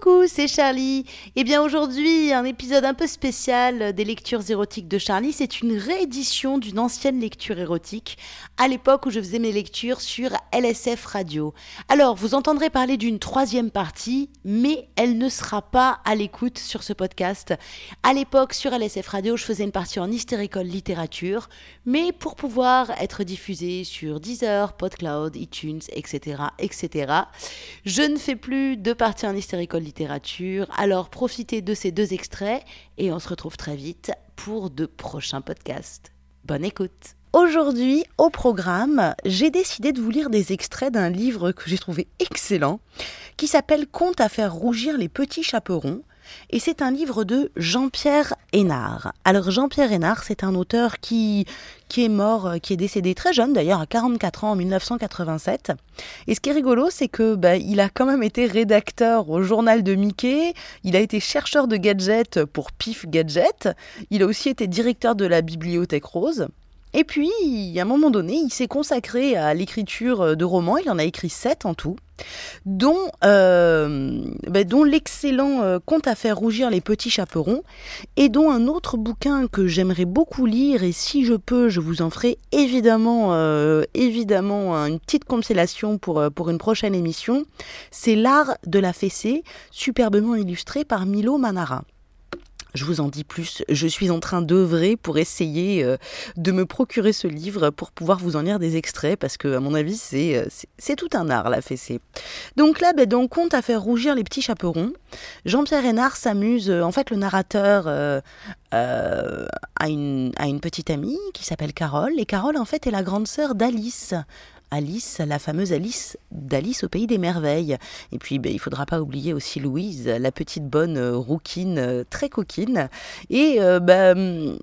Coucou, c'est Charlie. Eh bien aujourd'hui, un épisode un peu spécial des lectures érotiques de Charlie. C'est une réédition d'une ancienne lecture érotique, à l'époque où je faisais mes lectures sur LSF Radio. Alors, vous entendrez parler d'une troisième partie, mais elle ne sera pas à l'écoute sur ce podcast. À l'époque, sur LSF Radio, je faisais une partie en hystéricole littérature, mais pour pouvoir être diffusée sur Deezer, PodCloud, iTunes, etc., etc., je ne fais plus de partie en hystéricole Alors profitez de ces deux extraits et on se retrouve très vite pour de prochains podcasts. Bonne écoute. Aujourd'hui, au programme, j'ai décidé de vous lire des extraits d'un livre que j'ai trouvé excellent, qui s'appelle Conte à faire rougir les petits chaperons, et c'est un livre de Jean-Pierre Hénard. Alors Jean-Pierre Hénard, c'est un auteur qui, qui est mort, euh, qui est décédé très jeune d'ailleurs, à 44 ans en 1987. Et ce qui est rigolo, c'est que bah, il a quand même été rédacteur au journal de Mickey, il a été chercheur de gadgets pour Pif Gadget, il a aussi été directeur de la bibliothèque rose. Et puis, à un moment donné, il s'est consacré à l'écriture de romans, il en a écrit sept en tout dont, euh, ben, dont l'excellent euh, Conte à faire rougir les petits chaperons, et dont un autre bouquin que j'aimerais beaucoup lire, et si je peux, je vous en ferai évidemment, euh, évidemment une petite compilation pour, pour une prochaine émission, c'est L'art de la fessée, superbement illustré par Milo Manara. Je vous en dis plus, je suis en train d'œuvrer pour essayer euh, de me procurer ce livre pour pouvoir vous en lire des extraits parce que à mon avis c'est euh, c'est tout un art la fessée. Donc là, ben, donc compte à faire rougir les petits chaperons. Jean-Pierre Hénard s'amuse, euh, en fait le narrateur a, une, a une petite amie qui s'appelle Carole et Carole en fait est la grande sœur d'Alice. Alice, la fameuse Alice d'Alice au pays des merveilles. Et puis, ben, il faudra pas oublier aussi Louise, la petite bonne euh, rouquine, euh, très coquine. Et euh, ben,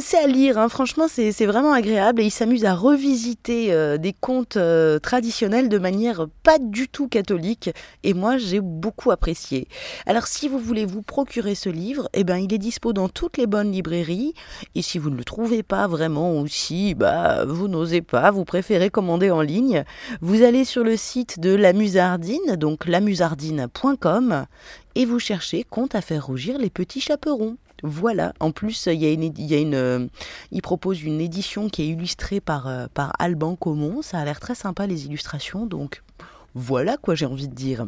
c'est à lire, hein. franchement, c'est vraiment agréable. Et il s'amuse à revisiter des contes traditionnels de manière pas du tout catholique. Et moi, j'ai beaucoup apprécié. Alors, si vous voulez vous procurer ce livre, eh ben, il est dispo dans toutes les bonnes librairies. Et si vous ne le trouvez pas vraiment, ou si bah, vous n'osez pas, vous préférez commander en ligne, vous allez sur le site de la Musardine, donc lamusardine.com, et vous cherchez Compte à faire rougir les petits chaperons. Voilà. En plus, il y a une, il y a une, euh, il propose une édition qui est illustrée par, euh, par Alban Comon. Ça a l'air très sympa les illustrations, donc voilà quoi j'ai envie de dire.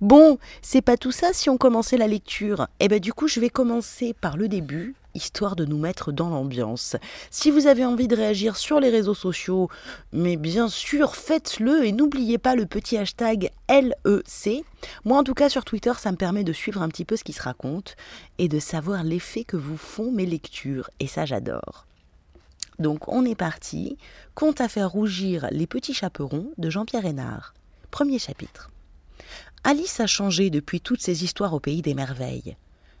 Bon, c'est pas tout ça si on commençait la lecture. Eh ben du coup, je vais commencer par le début, histoire de nous mettre dans l'ambiance. Si vous avez envie de réagir sur les réseaux sociaux, mais bien sûr, faites-le et n'oubliez pas le petit hashtag LEC. Moi en tout cas sur Twitter, ça me permet de suivre un petit peu ce qui se raconte et de savoir l'effet que vous font mes lectures et ça j'adore. Donc on est parti. Compte à faire rougir les petits chaperons de Jean-Pierre Hénard. Premier chapitre. Alice a changé depuis toutes ces histoires au pays des merveilles.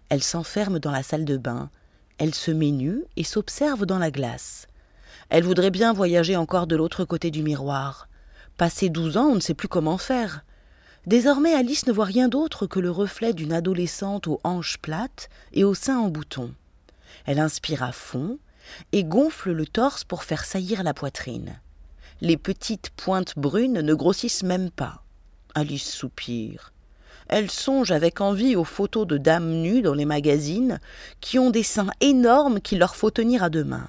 Elle s'enferme dans la salle de bain, elle se met nue et s'observe dans la glace. Elle voudrait bien voyager encore de l'autre côté du miroir. Passé douze ans, on ne sait plus comment faire. Désormais, Alice ne voit rien d'autre que le reflet d'une adolescente aux hanches plates et aux seins en bouton. Elle inspire à fond et gonfle le torse pour faire saillir la poitrine les petites pointes brunes ne grossissent même pas. Alice soupire. Elle songe avec envie aux photos de dames nues dans les magazines qui ont des seins énormes qu'il leur faut tenir à deux mains.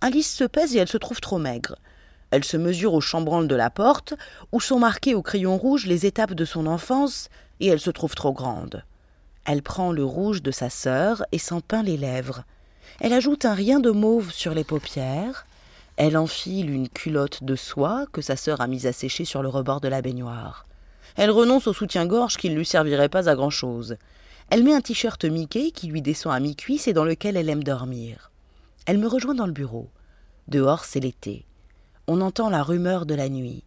Alice se pèse et elle se trouve trop maigre. Elle se mesure au chambranle de la porte, où sont marquées au crayon rouge les étapes de son enfance, et elle se trouve trop grande. Elle prend le rouge de sa sœur et s'en peint les lèvres. Elle ajoute un rien de mauve sur les paupières, elle enfile une culotte de soie que sa sœur a mise à sécher sur le rebord de la baignoire. Elle renonce au soutien-gorge qui ne lui servirait pas à grand-chose. Elle met un t-shirt Mickey qui lui descend à mi-cuisse et dans lequel elle aime dormir. Elle me rejoint dans le bureau. Dehors, c'est l'été. On entend la rumeur de la nuit.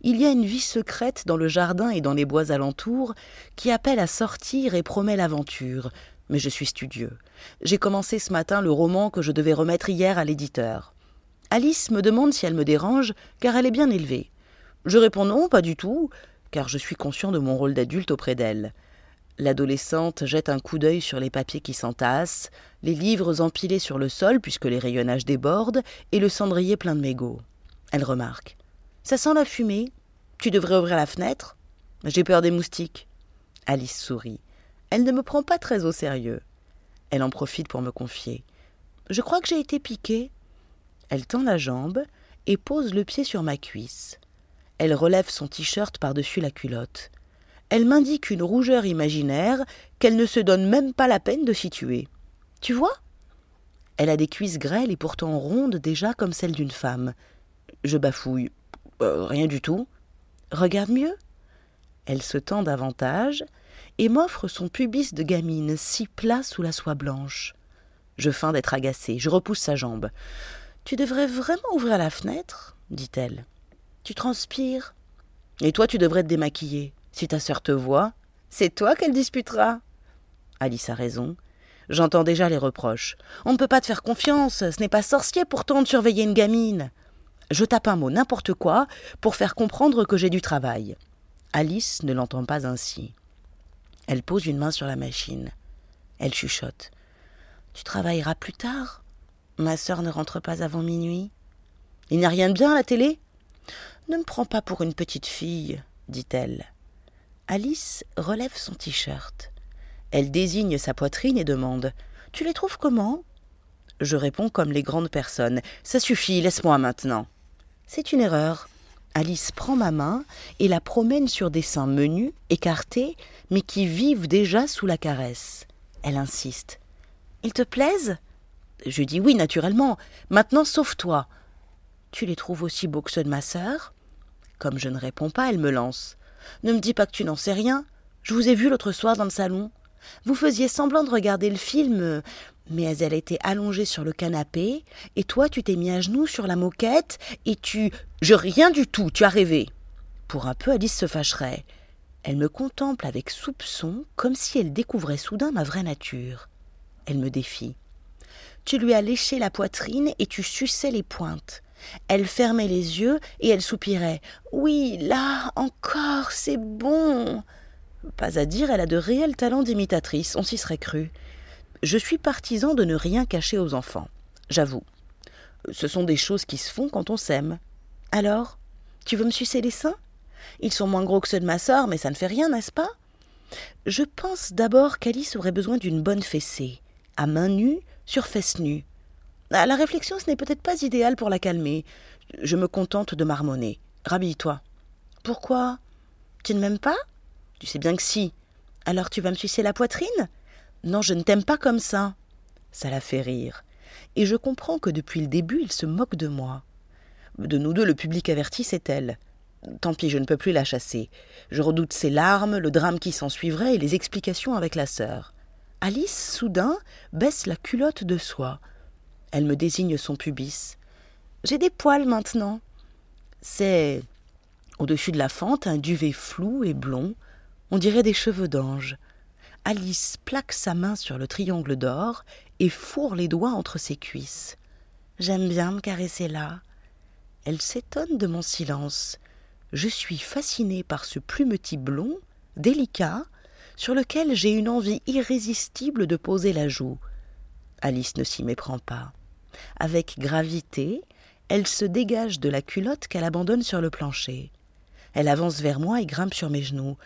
Il y a une vie secrète dans le jardin et dans les bois alentours qui appelle à sortir et promet l'aventure. Mais je suis studieux. J'ai commencé ce matin le roman que je devais remettre hier à l'éditeur. Alice me demande si elle me dérange, car elle est bien élevée. Je réponds non, pas du tout, car je suis conscient de mon rôle d'adulte auprès d'elle. L'adolescente jette un coup d'œil sur les papiers qui s'entassent, les livres empilés sur le sol puisque les rayonnages débordent, et le cendrier plein de mégots. Elle remarque. Ça sent la fumée. Tu devrais ouvrir la fenêtre. J'ai peur des moustiques. Alice sourit. Elle ne me prend pas très au sérieux. Elle en profite pour me confier. Je crois que j'ai été piquée. Elle tend la jambe et pose le pied sur ma cuisse. Elle relève son t-shirt par-dessus la culotte. Elle m'indique une rougeur imaginaire qu'elle ne se donne même pas la peine de situer. Tu vois? Elle a des cuisses grêles et pourtant rondes déjà comme celles d'une femme. Je bafouille. Euh, rien du tout. Regarde mieux. Elle se tend davantage et m'offre son pubis de gamine si plat sous la soie blanche. Je feins d'être agacée. Je repousse sa jambe. Tu devrais vraiment ouvrir la fenêtre, dit-elle. Tu transpires. Et toi, tu devrais te démaquiller. Si ta sœur te voit, c'est toi qu'elle disputera. Alice a raison. J'entends déjà les reproches. On ne peut pas te faire confiance, ce n'est pas sorcier pourtant de surveiller une gamine. Je tape un mot n'importe quoi pour faire comprendre que j'ai du travail. Alice ne l'entend pas ainsi. Elle pose une main sur la machine. Elle chuchote. Tu travailleras plus tard? Ma sœur ne rentre pas avant minuit? Il n'y a rien de bien à la télé? Ne me prends pas pour une petite fille, dit-elle. Alice relève son t-shirt. Elle désigne sa poitrine et demande Tu les trouves comment? Je réponds comme les grandes personnes Ça suffit, laisse-moi maintenant. C'est une erreur. Alice prend ma main et la promène sur des seins menus, écartés, mais qui vivent déjà sous la caresse. Elle insiste. Ils te plaisent? Je dis oui, naturellement. Maintenant, sauve-toi. Tu les trouves aussi beaux que ceux de ma sœur? Comme je ne réponds pas, elle me lance. Ne me dis pas que tu n'en sais rien. Je vous ai vu l'autre soir dans le salon. Vous faisiez semblant de regarder le film, mais elle était allongée sur le canapé, et toi tu t'es mis à genoux sur la moquette, et tu. Je rien du tout, tu as rêvé. Pour un peu, Alice se fâcherait. Elle me contemple avec soupçon, comme si elle découvrait soudain ma vraie nature. Elle me défie. Tu lui as léché la poitrine et tu suçais les pointes. Elle fermait les yeux et elle soupirait. Oui, là, encore, c'est bon. Pas à dire, elle a de réels talents d'imitatrice, on s'y serait cru. Je suis partisan de ne rien cacher aux enfants, j'avoue. Ce sont des choses qui se font quand on s'aime. Alors, tu veux me sucer les seins? Ils sont moins gros que ceux de ma sœur, mais ça ne fait rien, n'est-ce pas? Je pense d'abord qu'Alice aurait besoin d'une bonne fessée, à main nue, sur fesses nues. Ah, la réflexion, ce n'est peut-être pas idéal pour la calmer. Je me contente de marmonner. Rhabille-toi. Pourquoi? Tu ne m'aimes pas? Tu sais bien que si. Alors tu vas me sucer la poitrine? Non, je ne t'aime pas comme ça. Ça la fait rire. Et je comprends que depuis le début, il se moque de moi. De nous deux, le public averti, c'est elle. Tant pis, je ne peux plus la chasser. Je redoute ses larmes, le drame qui s'ensuivrait et les explications avec la sœur. Alice, soudain, baisse la culotte de soie. Elle me désigne son pubis. J'ai des poils maintenant. C'est au-dessus de la fente un duvet flou et blond, on dirait des cheveux d'ange. Alice plaque sa main sur le triangle d'or et fourre les doigts entre ses cuisses. J'aime bien me caresser là. Elle s'étonne de mon silence. Je suis fascinée par ce plumetis blond, délicat, sur lequel j'ai une envie irrésistible de poser la joue. Alice ne s'y méprend pas. Avec gravité, elle se dégage de la culotte qu'elle abandonne sur le plancher. Elle avance vers moi et grimpe sur mes genoux.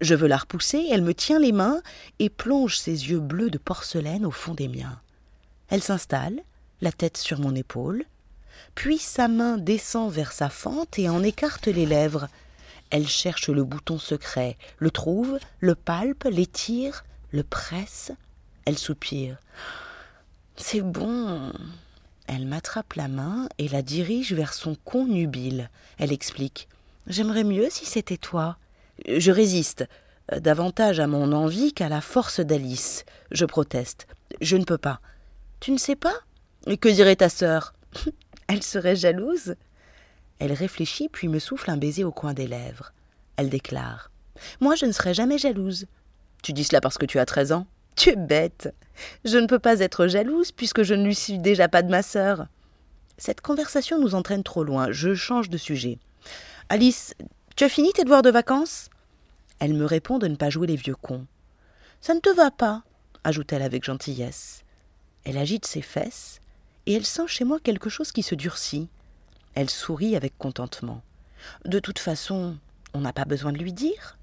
Je veux la repousser, elle me tient les mains et plonge ses yeux bleus de porcelaine au fond des miens. Elle s'installe, la tête sur mon épaule, puis sa main descend vers sa fente et en écarte les lèvres. Elle cherche le bouton secret, le trouve, le palpe, l'étire, le presse. Elle soupire. C'est bon. Elle m'attrape la main et la dirige vers son con nubile. Elle explique. J'aimerais mieux si c'était toi. Je résiste, euh, davantage à mon envie qu'à la force d'Alice. Je proteste. Je ne peux pas. Tu ne sais pas? Que dirait ta sœur? Elle serait jalouse Elle réfléchit puis me souffle un baiser au coin des lèvres. Elle déclare. Moi je ne serais jamais jalouse. Tu dis cela parce que tu as treize ans Tu es bête. Je ne peux pas être jalouse puisque je ne lui suis déjà pas de ma sœur. Cette conversation nous entraîne trop loin. Je change de sujet. Alice, tu as fini tes devoirs de vacances? Elle me répond de ne pas jouer les vieux cons. Ça ne te va pas, ajoute-t-elle avec gentillesse. Elle agite ses fesses, et elle sent chez moi quelque chose qui se durcit. Elle sourit avec contentement. De toute façon, on n'a pas besoin de lui dire.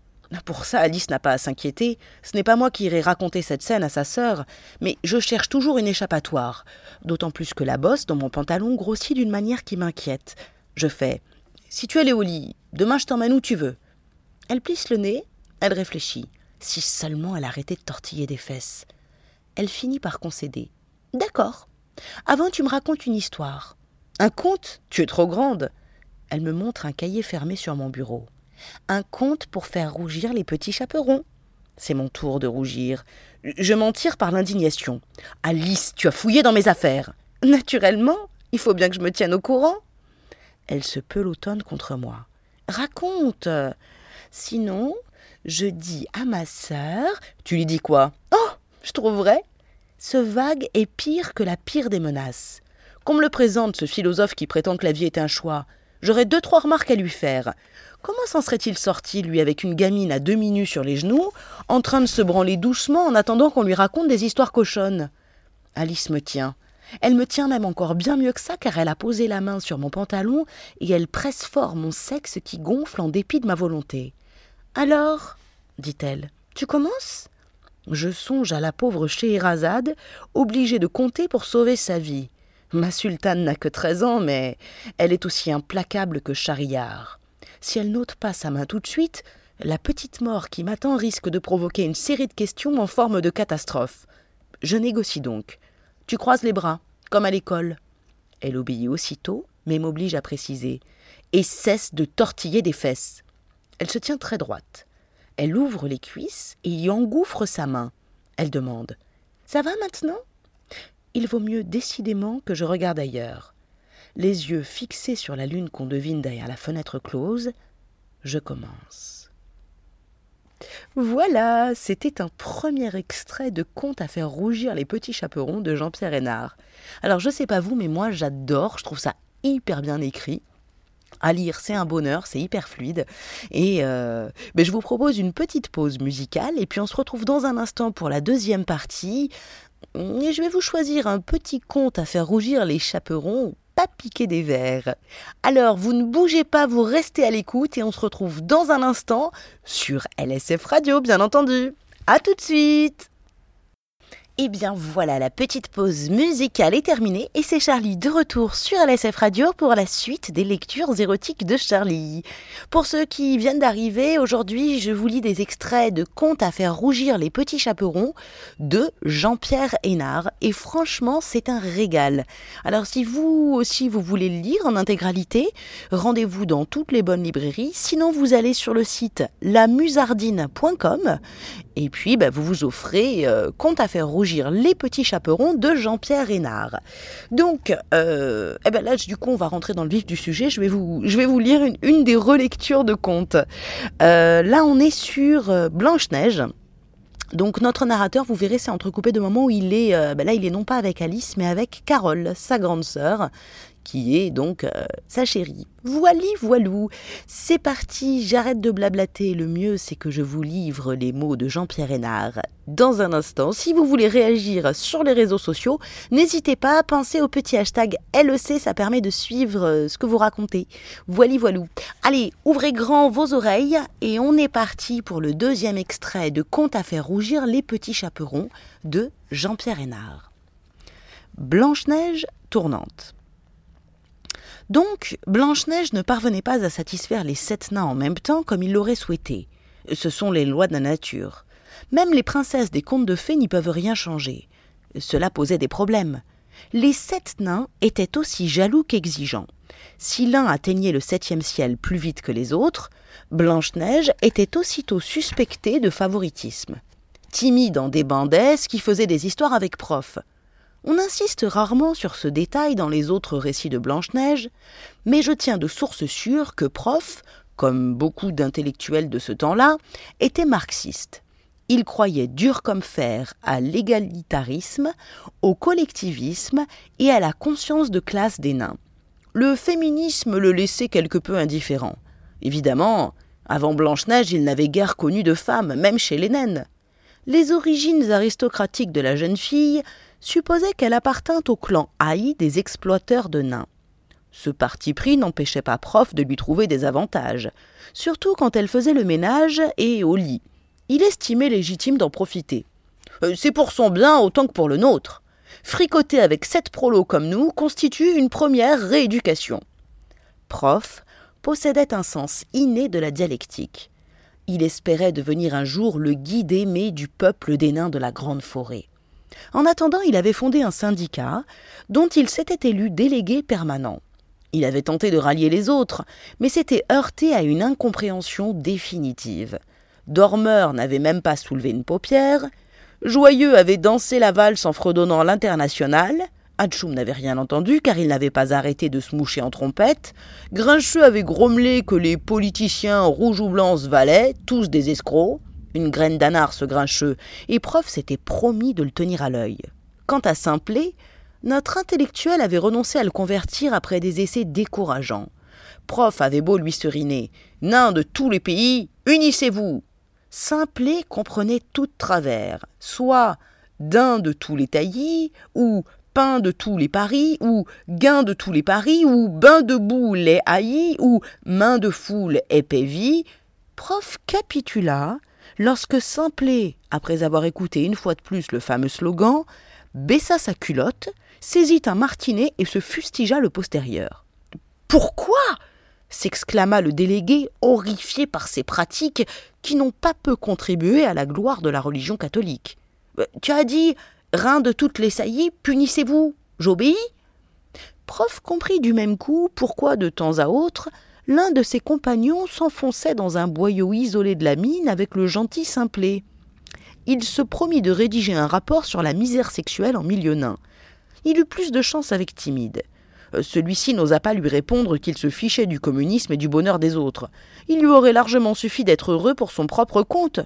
Pour ça, Alice n'a pas à s'inquiéter. Ce n'est pas moi qui irai raconter cette scène à sa sœur, mais je cherche toujours une échappatoire. D'autant plus que la bosse dans mon pantalon grossit d'une manière qui m'inquiète. Je fais Si tu es au lit, demain je t'emmène où tu veux. Elle plisse le nez, elle réfléchit. Si seulement elle arrêtait de tortiller des fesses. Elle finit par concéder. D'accord. Avant, tu me racontes une histoire. Un conte? Tu es trop grande. Elle me montre un cahier fermé sur mon bureau. Un conte pour faire rougir les petits chaperons. C'est mon tour de rougir. Je m'en tire par l'indignation. Alice, tu as fouillé dans mes affaires. Naturellement, il faut bien que je me tienne au courant. Elle se pelotonne contre moi. Raconte. Sinon, je dis à ma sœur. Tu lui dis quoi? Oh, je trouve vrai. Ce vague est pire que la pire des menaces. Qu'on me le présente, ce philosophe qui prétend que la vie est un choix. J'aurais deux, trois remarques à lui faire. Comment s'en serait-il sorti, lui, avec une gamine à demi nue sur les genoux, en train de se branler doucement en attendant qu'on lui raconte des histoires cochonnes? Alice me tient. Elle me tient même encore bien mieux que ça, car elle a posé la main sur mon pantalon et elle presse fort mon sexe qui gonfle en dépit de ma volonté. Alors, dit-elle, tu commences? Je songe à la pauvre Scheherazade, obligée de compter pour sauver sa vie. Ma sultane n'a que treize ans, mais elle est aussi implacable que Charillard. Si elle n'ôte pas sa main tout de suite, la petite mort qui m'attend risque de provoquer une série de questions en forme de catastrophe. Je négocie donc. Tu croises les bras, comme à l'école. Elle obéit aussitôt, mais m'oblige à préciser. Et cesse de tortiller des fesses. Elle se tient très droite. Elle ouvre les cuisses et y engouffre sa main. Elle demande. Ça va maintenant? Il vaut mieux décidément que je regarde ailleurs les yeux fixés sur la lune qu'on devine derrière la fenêtre close, je commence. Voilà, c'était un premier extrait de Conte à faire rougir les petits chaperons de Jean-Pierre Hénard. Alors je sais pas vous, mais moi j'adore, je trouve ça hyper bien écrit. À lire, c'est un bonheur, c'est hyper fluide. Et euh, ben, je vous propose une petite pause musicale et puis on se retrouve dans un instant pour la deuxième partie. Et je vais vous choisir un petit conte à faire rougir les chaperons pas piquer des verres. Alors, vous ne bougez pas, vous restez à l'écoute et on se retrouve dans un instant sur LSF Radio, bien entendu. À tout de suite et eh bien voilà, la petite pause musicale est terminée et c'est Charlie de retour sur LSF Radio pour la suite des lectures érotiques de Charlie. Pour ceux qui viennent d'arriver, aujourd'hui je vous lis des extraits de Contes à faire rougir les petits chaperons de Jean-Pierre Hénard et franchement c'est un régal. Alors si vous aussi vous voulez le lire en intégralité, rendez-vous dans toutes les bonnes librairies, sinon vous allez sur le site lamusardine.com et puis bah, vous vous offrez euh, Contes à faire rougir les petits chaperons de Jean-Pierre Hénard. Donc, euh, eh ben là, du coup, on va rentrer dans le vif du sujet. Je vais vous, lire une, des relectures de contes. Euh, là, on est sur euh, Blanche-Neige. Donc notre narrateur, vous verrez, c'est entrecoupé de moments où il est, ben là il est non pas avec Alice, mais avec Carole, sa grande sœur, qui est donc euh, sa chérie. Voili, voilou. C'est parti, j'arrête de blablater. Le mieux, c'est que je vous livre les mots de Jean-Pierre Hénard. Dans un instant, si vous voulez réagir sur les réseaux sociaux, n'hésitez pas à penser au petit hashtag LEC, ça permet de suivre euh, ce que vous racontez. Voili, voilou. Allez, ouvrez grand vos oreilles et on est parti pour le deuxième extrait de Conte à faire rougir les petits chaperons de Jean-Pierre Hénard. Blanche-Neige tournante. Donc, Blanche-Neige ne parvenait pas à satisfaire les sept nains en même temps comme il l'aurait souhaité. Ce sont les lois de la nature. Même les princesses des contes de fées n'y peuvent rien changer. Cela posait des problèmes. Les sept nains étaient aussi jaloux qu'exigeants. Si l'un atteignait le septième ciel plus vite que les autres, Blanche-Neige était aussitôt suspectée de favoritisme. Timide en débandesse qui faisait des histoires avec prof. On insiste rarement sur ce détail dans les autres récits de Blanche-Neige, mais je tiens de source sûre que Prof, comme beaucoup d'intellectuels de ce temps-là, était marxiste. Il croyait dur comme fer à l'égalitarisme, au collectivisme et à la conscience de classe des nains. Le féminisme le laissait quelque peu indifférent. Évidemment, avant Blanche-Neige, il n'avait guère connu de femme, même chez les naines. Les origines aristocratiques de la jeune fille supposait qu'elle appartint au clan Haï des exploiteurs de nains. Ce parti pris n'empêchait pas prof de lui trouver des avantages, surtout quand elle faisait le ménage et au lit. Il estimait légitime d'en profiter. Euh, c'est pour son bien autant que pour le nôtre. Fricoter avec sept prolos comme nous constitue une première rééducation. Prof possédait un sens inné de la dialectique. Il espérait devenir un jour le guide aimé du peuple des nains de la grande forêt. En attendant, il avait fondé un syndicat dont il s'était élu délégué permanent. Il avait tenté de rallier les autres, mais s'était heurté à une incompréhension définitive. Dormeur n'avait même pas soulevé une paupière, Joyeux avait dansé la valse en fredonnant l'international, Hatchoum n'avait rien entendu car il n'avait pas arrêté de se moucher en trompette, Grincheux avait grommelé que les politiciens rouges ou blancs se valaient, tous des escrocs, une graine d'anard ce Grincheux, et Prof s'était promis de le tenir à l'œil. Quant à Simplet, notre intellectuel avait renoncé à le convertir après des essais décourageants. Prof avait beau lui seriner. Nains de tous les pays, unissez-vous. Simplet comprenait tout travers, soit d'un de tous les taillis, ou pain de tous les paris, ou gain de tous les paris, ou bain de boue les haïs, ou main de foule épévie. Prof capitula lorsque Simplet, après avoir écouté une fois de plus le fameux slogan, baissa sa culotte, saisit un martinet et se fustigea le postérieur. Pourquoi? s'exclama le délégué, horrifié par ces pratiques qui n'ont pas peu contribué à la gloire de la religion catholique. Euh, tu as dit Rein de toutes les saillies, punissez-vous J'obéis Prof comprit du même coup pourquoi, de temps à autre, l'un de ses compagnons s'enfonçait dans un boyau isolé de la mine avec le gentil Simplet. Il se promit de rédiger un rapport sur la misère sexuelle en milieu nain il eut plus de chance avec Timide. Euh, celui-ci n'osa pas lui répondre qu'il se fichait du communisme et du bonheur des autres. Il lui aurait largement suffi d'être heureux pour son propre compte.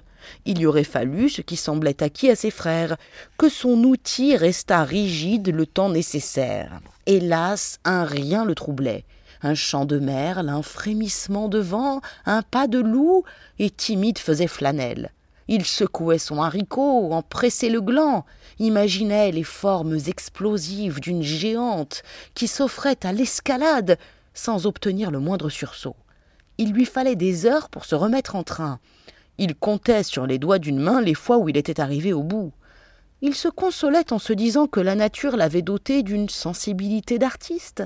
Il lui aurait fallu ce qui semblait acquis à ses frères, que son outil restât rigide le temps nécessaire. Hélas, un rien le troublait. Un chant de merle, un frémissement de vent, un pas de loup, et timide faisait flanelle. Il secouait son haricot, en pressait le gland, imaginait les formes explosives d'une géante qui s'offrait à l'escalade sans obtenir le moindre sursaut. Il lui fallait des heures pour se remettre en train. Il comptait sur les doigts d'une main les fois où il était arrivé au bout. Il se consolait en se disant que la nature l'avait doté d'une sensibilité d'artiste.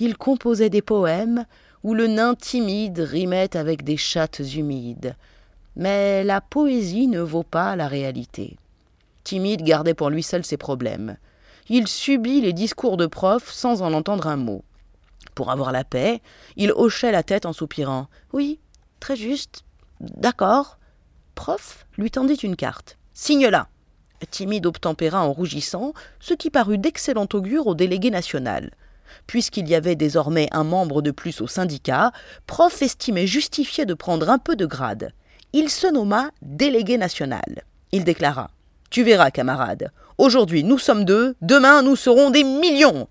Il composait des poèmes où le nain timide rimait avec des chattes humides. Mais la poésie ne vaut pas la réalité. Timide gardait pour lui seul ses problèmes. Il subit les discours de prof sans en entendre un mot. Pour avoir la paix, il hochait la tête en soupirant. Oui, très juste. D'accord. Prof lui tendit une carte. Signe-la. Timide obtempéra en rougissant, ce qui parut d'excellent augure au délégué national. Puisqu'il y avait désormais un membre de plus au syndicat, Prof estimait justifié de prendre un peu de grade il se nomma délégué national. Il déclara Tu verras, camarade, aujourd'hui nous sommes deux, demain nous serons des millions.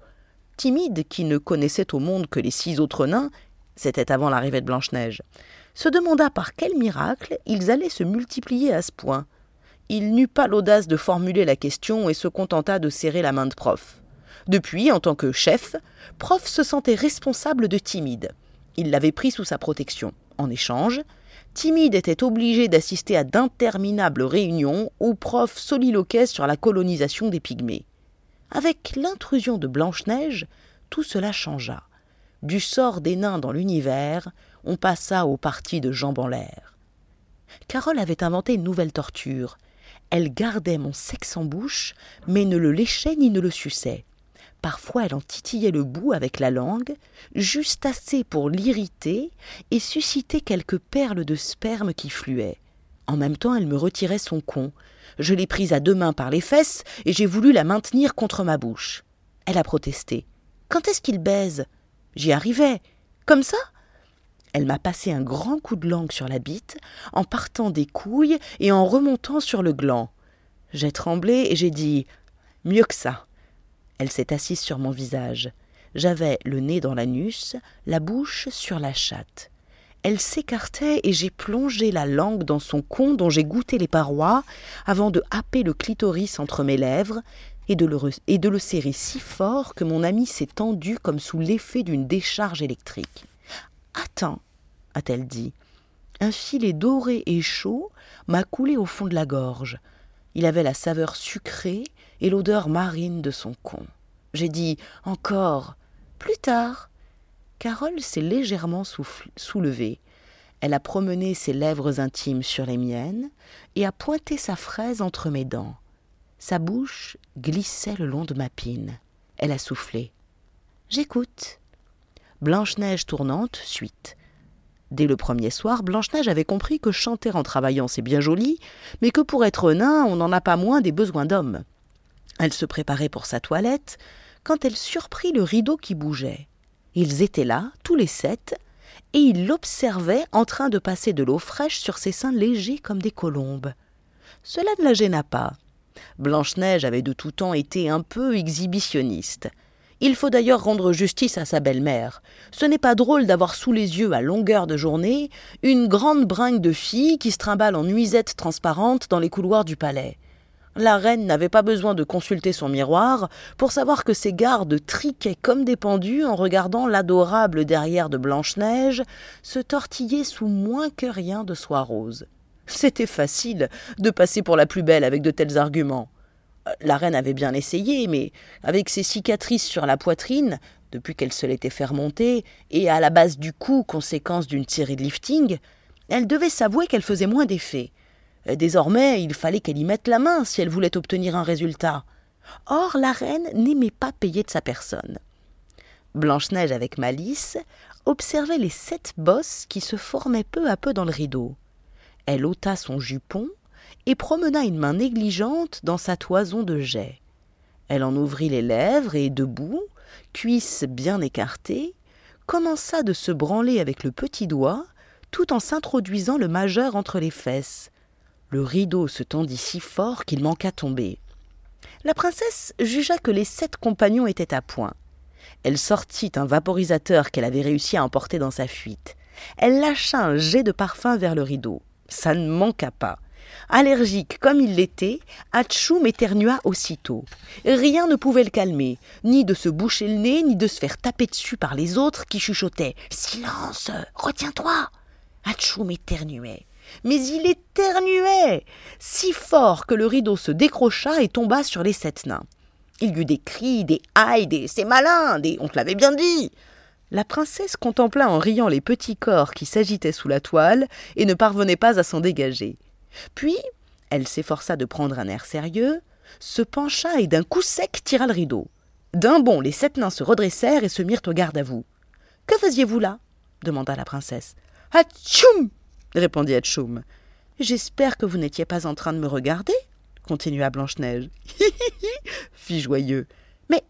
Timide, qui ne connaissait au monde que les six autres nains, c'était avant l'arrivée de Blanche-Neige, se demanda par quel miracle ils allaient se multiplier à ce point. Il n'eut pas l'audace de formuler la question et se contenta de serrer la main de Prof. Depuis, en tant que chef, Prof se sentait responsable de Timide. Il l'avait pris sous sa protection. En échange, Timide était obligé d'assister à d'interminables réunions où Prof soliloquait sur la colonisation des Pygmées. Avec l'intrusion de Blanche-Neige, tout cela changea. Du sort des nains dans l'univers, on passa au parti de jambes en l'air. Carole avait inventé une nouvelle torture. Elle gardait mon sexe en bouche, mais ne le léchait ni ne le suçait. Parfois elle en titillait le bout avec la langue, juste assez pour l'irriter et susciter quelques perles de sperme qui fluaient. En même temps elle me retirait son con. Je l'ai prise à deux mains par les fesses et j'ai voulu la maintenir contre ma bouche. Elle a protesté. Quand est-ce qu'il baise? J'y arrivais. Comme ça? Elle m'a passé un grand coup de langue sur la bite, en partant des couilles et en remontant sur le gland. J'ai tremblé et j'ai dit Mieux que ça. Elle s'est assise sur mon visage. J'avais le nez dans l'anus, la bouche sur la chatte. Elle s'écartait et j'ai plongé la langue dans son con dont j'ai goûté les parois avant de happer le clitoris entre mes lèvres et de, le, et de le serrer si fort que mon ami s'est tendu comme sous l'effet d'une décharge électrique. Attends, a-t-elle dit. Un filet doré et chaud m'a coulé au fond de la gorge. Il avait la saveur sucrée et l'odeur marine de son con. J'ai dit encore. Plus tard. Carole s'est légèrement soulevée. Elle a promené ses lèvres intimes sur les miennes et a pointé sa fraise entre mes dents. Sa bouche glissait le long de ma pine. Elle a soufflé. J'écoute. Blanche-Neige tournante, suite. Dès le premier soir, Blanche-Neige avait compris que chanter en travaillant c'est bien joli, mais que pour être nain, on n'en a pas moins des besoins d'homme. Elle se préparait pour sa toilette quand elle surprit le rideau qui bougeait. Ils étaient là, tous les sept, et ils l'observaient en train de passer de l'eau fraîche sur ses seins légers comme des colombes. Cela ne la gêna pas. Blanche-Neige avait de tout temps été un peu exhibitionniste. Il faut d'ailleurs rendre justice à sa belle-mère. Ce n'est pas drôle d'avoir sous les yeux, à longueur de journée, une grande bringue de fille qui se trimballe en nuisette transparente dans les couloirs du palais. La reine n'avait pas besoin de consulter son miroir pour savoir que ses gardes triquaient comme des pendus en regardant l'adorable derrière de Blanche-Neige se tortiller sous moins que rien de soie rose. C'était facile de passer pour la plus belle avec de tels arguments. La reine avait bien essayé, mais avec ses cicatrices sur la poitrine, depuis qu'elle se l'était fait remonter, et à la base du cou, conséquence d'une tirée de lifting, elle devait s'avouer qu'elle faisait moins d'effet. Désormais, il fallait qu'elle y mette la main si elle voulait obtenir un résultat. Or, la reine n'aimait pas payer de sa personne. Blanche-Neige, avec malice, observait les sept bosses qui se formaient peu à peu dans le rideau. Elle ôta son jupon et promena une main négligente dans sa toison de jet. Elle en ouvrit les lèvres et, debout, cuisse bien écartée, commença de se branler avec le petit doigt, tout en s'introduisant le majeur entre les fesses. Le rideau se tendit si fort qu'il manqua tomber. La princesse jugea que les sept compagnons étaient à point. Elle sortit un vaporisateur qu'elle avait réussi à emporter dans sa fuite. Elle lâcha un jet de parfum vers le rideau. Ça ne manqua pas. Allergique comme il l'était, Hatchoum éternua aussitôt. Rien ne pouvait le calmer, ni de se boucher le nez, ni de se faire taper dessus par les autres qui chuchotaient Silence Retiens-toi Hatchoum éternuait. Mais il éternuait si fort que le rideau se décrocha et tomba sur les sept nains. Il y eut des cris, des aïe, des c'est malin, des on te l'avait bien dit. La princesse contempla en riant les petits corps qui s'agitaient sous la toile et ne parvenaient pas à s'en dégager. Puis, elle s'efforça de prendre un air sérieux, se pencha et d'un coup sec tira le rideau. D'un bond, les sept nains se redressèrent et se mirent au garde à vous. Que faisiez-vous là? demanda la princesse. Répondit Hatchoum. J'espère que vous n'étiez pas en train de me regarder continua Blanche-Neige. Fit Joyeux. Mais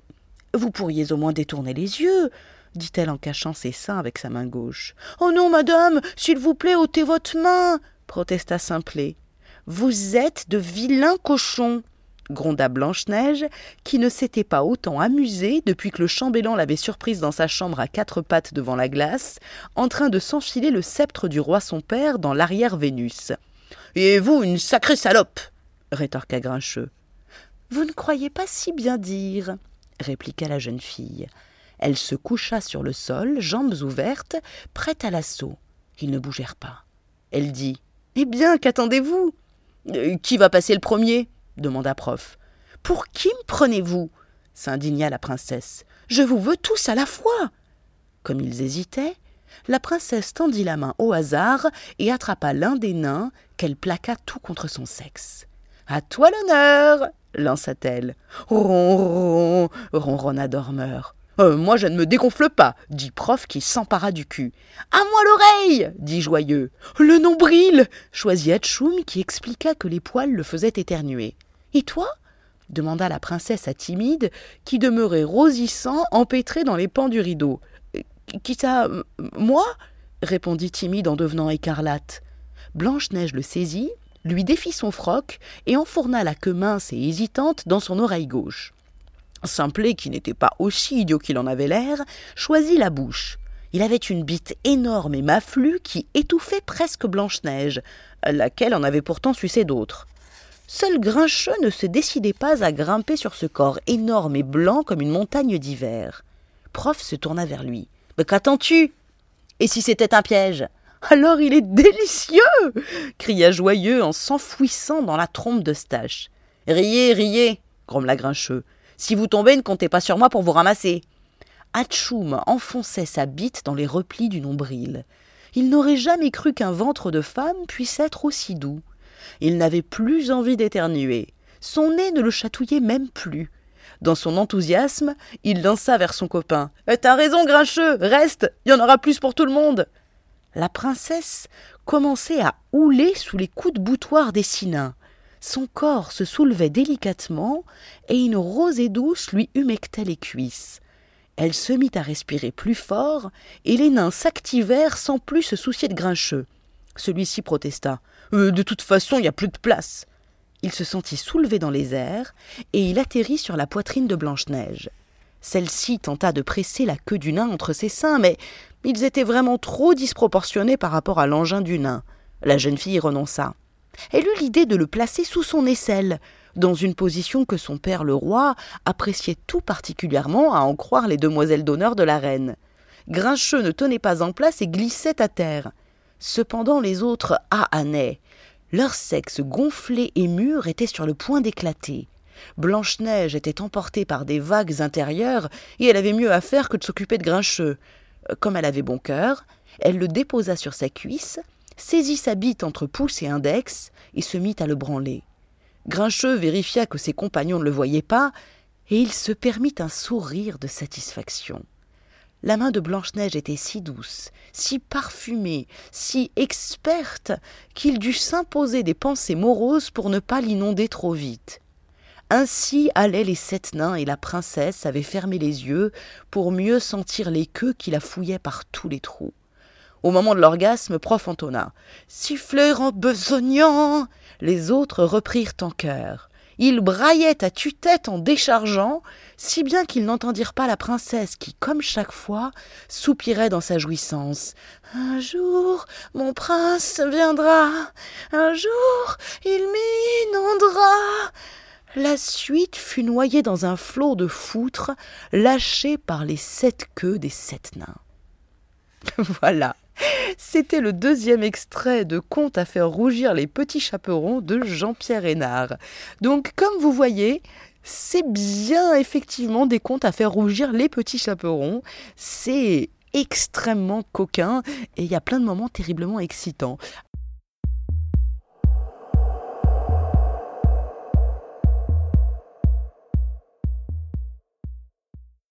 vous pourriez au moins détourner les yeux dit-elle en cachant ses seins avec sa main gauche. Oh non, madame, s'il vous plaît, ôtez votre main protesta Simplet. Vous êtes de vilains cochons gronda Blanche-Neige, qui ne s'était pas autant amusée depuis que le chambellan l'avait surprise dans sa chambre à quatre pattes devant la glace, en train de s'enfiler le sceptre du roi son père dans l'arrière Vénus. Et vous, une sacrée salope rétorqua Grincheux. Vous ne croyez pas si bien dire, répliqua la jeune fille. Elle se coucha sur le sol, jambes ouvertes, prête à l'assaut. Ils ne bougèrent pas. Elle dit eh bien, qu'attendez-vous? Euh, Qui va passer le premier? Demanda Prof. Pour qui me prenez-vous? s'indigna la princesse. Je vous veux tous à la fois. Comme ils hésitaient, la princesse tendit la main au hasard et attrapa l'un des nains qu'elle plaqua tout contre son sexe. À toi l'honneur lança-t-elle. Ron, ronronna Dormeur. Euh, moi, je ne me dégonfle pas, dit Prof qui s'empara du cul. À moi l'oreille dit Joyeux. Le nombril choisit Hatchoum qui expliqua que les poils le faisaient éternuer. Et toi demanda la princesse à Timide, qui demeurait rosissant, empêtré dans les pans du rideau. Euh, qui ça Moi répondit Timide en devenant écarlate. Blanche-Neige le saisit, lui défit son froc et enfourna la queue mince et hésitante dans son oreille gauche. Simplet, qui n'était pas aussi idiot qu'il en avait l'air, choisit la bouche. Il avait une bite énorme et maflue qui étouffait presque Blanche-Neige, laquelle en avait pourtant sucé d'autres. Seul Grincheux ne se décidait pas à grimper sur ce corps énorme et blanc comme une montagne d'hiver. Prof se tourna vers lui. Mais qu'attends-tu? Et si c'était un piège? Alors il est délicieux cria Joyeux en s'enfouissant dans la trompe de Stache. Riez, riez grommela Grincheux. Si vous tombez, ne comptez pas sur moi pour vous ramasser. Hatchoum enfonçait sa bite dans les replis du nombril. Il n'aurait jamais cru qu'un ventre de femme puisse être aussi doux. Il n'avait plus envie d'éternuer. Son nez ne le chatouillait même plus. Dans son enthousiasme, il lança vers son copain. Eh, T'as raison, Grincheux, reste, il y en aura plus pour tout le monde. La princesse commençait à houler sous les coups de boutoir des sinins. Son corps se soulevait délicatement et une rosée douce lui humectait les cuisses. Elle se mit à respirer plus fort et les nains s'activèrent sans plus se soucier de Grincheux. Celui-ci protesta. Euh, de toute façon, il n'y a plus de place. Il se sentit soulevé dans les airs, et il atterrit sur la poitrine de Blanche-Neige. Celle-ci tenta de presser la queue du nain entre ses seins, mais ils étaient vraiment trop disproportionnés par rapport à l'engin du nain. La jeune fille renonça. Elle eut l'idée de le placer sous son aisselle, dans une position que son père le roi appréciait tout particulièrement à en croire les demoiselles d'honneur de la reine. Grincheux ne tenait pas en place et glissait à terre. Cependant les autres ahanaient. Leur sexe gonflé et mûr était sur le point d'éclater. Blanche-Neige était emportée par des vagues intérieures, et elle avait mieux à faire que de s'occuper de Grincheux. Comme elle avait bon cœur, elle le déposa sur sa cuisse, saisit sa bite entre pouce et index, et se mit à le branler. Grincheux vérifia que ses compagnons ne le voyaient pas, et il se permit un sourire de satisfaction. La main de Blanche-Neige était si douce, si parfumée, si experte, qu'il dut s'imposer des pensées moroses pour ne pas l'inonder trop vite. Ainsi allaient les sept nains et la princesse avaient fermé les yeux pour mieux sentir les queues qui la fouillaient par tous les trous. Au moment de l'orgasme, prof entonna Siffleur en besognant Les autres reprirent en chœur. Ils braillaient à tue-tête en déchargeant, si bien qu'ils n'entendirent pas la princesse qui, comme chaque fois, soupirait dans sa jouissance. Un jour, mon prince viendra, un jour, il m'inondera. La suite fut noyée dans un flot de foutre lâché par les sept queues des sept nains. voilà. C'était le deuxième extrait de Conte à faire rougir les petits chaperons de Jean-Pierre Hénard. Donc, comme vous voyez, c'est bien effectivement des contes à faire rougir les petits chaperons. C'est extrêmement coquin et il y a plein de moments terriblement excitants.